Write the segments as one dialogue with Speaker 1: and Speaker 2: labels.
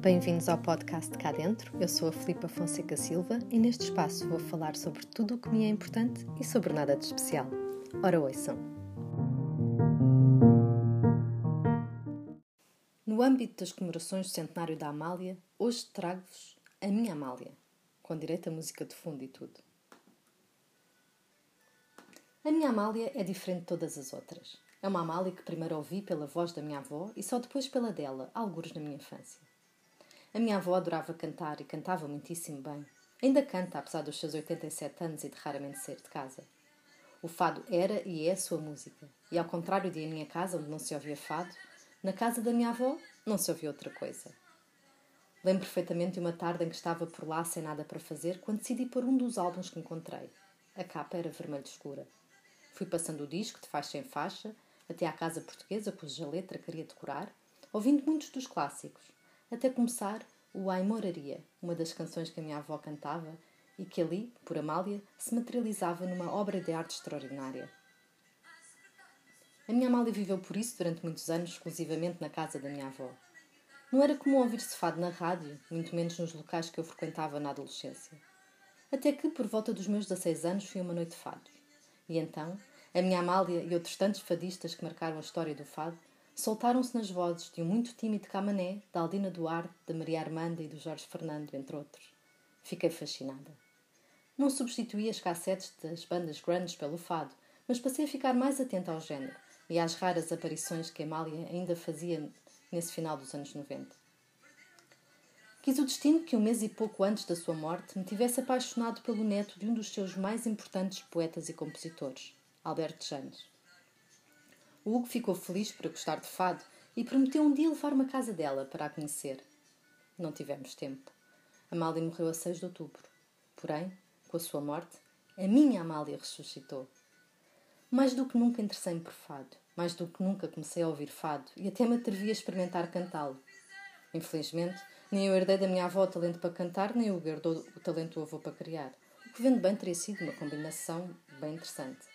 Speaker 1: Bem-vindos ao podcast Cá Dentro. Eu sou a Filipa Fonseca Silva e neste espaço vou falar sobre tudo o que me é importante e sobre nada de especial. Ora, ouçam! No âmbito das comemorações do centenário da Amália, hoje trago-vos a minha Amália, com direito a música de fundo e tudo. A minha Amália é diferente de todas as outras. É uma Amália que primeiro ouvi pela voz da minha avó e só depois pela dela, algures na minha infância. A minha avó adorava cantar e cantava muitíssimo bem. Ainda canta, apesar dos seus 87 anos e de raramente sair de casa. O fado era e é a sua música. E ao contrário de a minha casa, onde não se ouvia fado, na casa da minha avó não se ouvia outra coisa. Lembro perfeitamente de uma tarde em que estava por lá sem nada para fazer quando decidi pôr um dos álbuns que encontrei. A capa era vermelho escura. Fui passando o disco de faixa em faixa até à casa portuguesa cuja letra queria decorar, ouvindo muitos dos clássicos, até começar o Ai Moraria, uma das canções que a minha avó cantava e que ali, por Amália, se materializava numa obra de arte extraordinária. A minha Amália viveu por isso durante muitos anos exclusivamente na casa da minha avó. Não era comum ouvir-se fado na rádio, muito menos nos locais que eu frequentava na adolescência. Até que, por volta dos meus 16 anos, fui uma noite de fados. E então, a minha Amália e outros tantos fadistas que marcaram a história do fado soltaram-se nas vozes de um muito tímido Camané, da Aldina Duarte, da Maria Armanda e do Jorge Fernando, entre outros. Fiquei fascinada. Não substituí as cassetes das bandas grandes pelo fado, mas passei a ficar mais atenta ao género e às raras aparições que Amália ainda fazia nesse final dos anos 90. Quis o destino que um mês e pouco antes da sua morte me tivesse apaixonado pelo neto de um dos seus mais importantes poetas e compositores, Alberto Janes. O Hugo ficou feliz por gostar de fado e prometeu um dia levar-me à casa dela para a conhecer. Não tivemos tempo. Amália morreu a 6 de outubro. Porém, com a sua morte, a minha Amália ressuscitou. Mais do que nunca interessei-me por fado. Mais do que nunca comecei a ouvir fado e até me atrevi a experimentar cantá-lo. Infelizmente, nem eu herdei da minha avó o talento para cantar, nem o herdou o talento do avô para criar. O que vendo bem teria sido uma combinação bem interessante.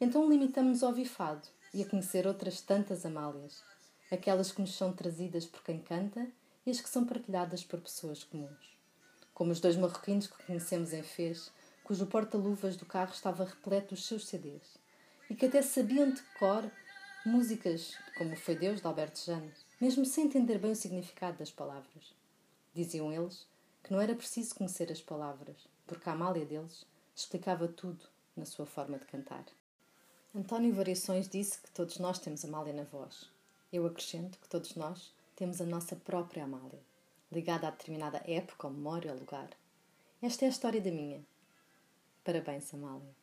Speaker 1: Então limitamos-nos a ouvir fado e a conhecer outras tantas Amálias, aquelas que nos são trazidas por quem canta e as que são partilhadas por pessoas comuns. Como os dois marroquinos que conhecemos em Fez, cujo porta-luvas do carro estava repleto dos seus CDs e que até sabiam de cor músicas como Foi Deus de Alberto Janes, mesmo sem entender bem o significado das palavras. Diziam eles que não era preciso conhecer as palavras, porque a Amália deles explicava tudo na sua forma de cantar. António Variações disse que todos nós temos Amália na voz. Eu acrescento que todos nós temos a nossa própria Amália, ligada a determinada época, ou memória ou lugar. Esta é a história da minha. Parabéns, Amália.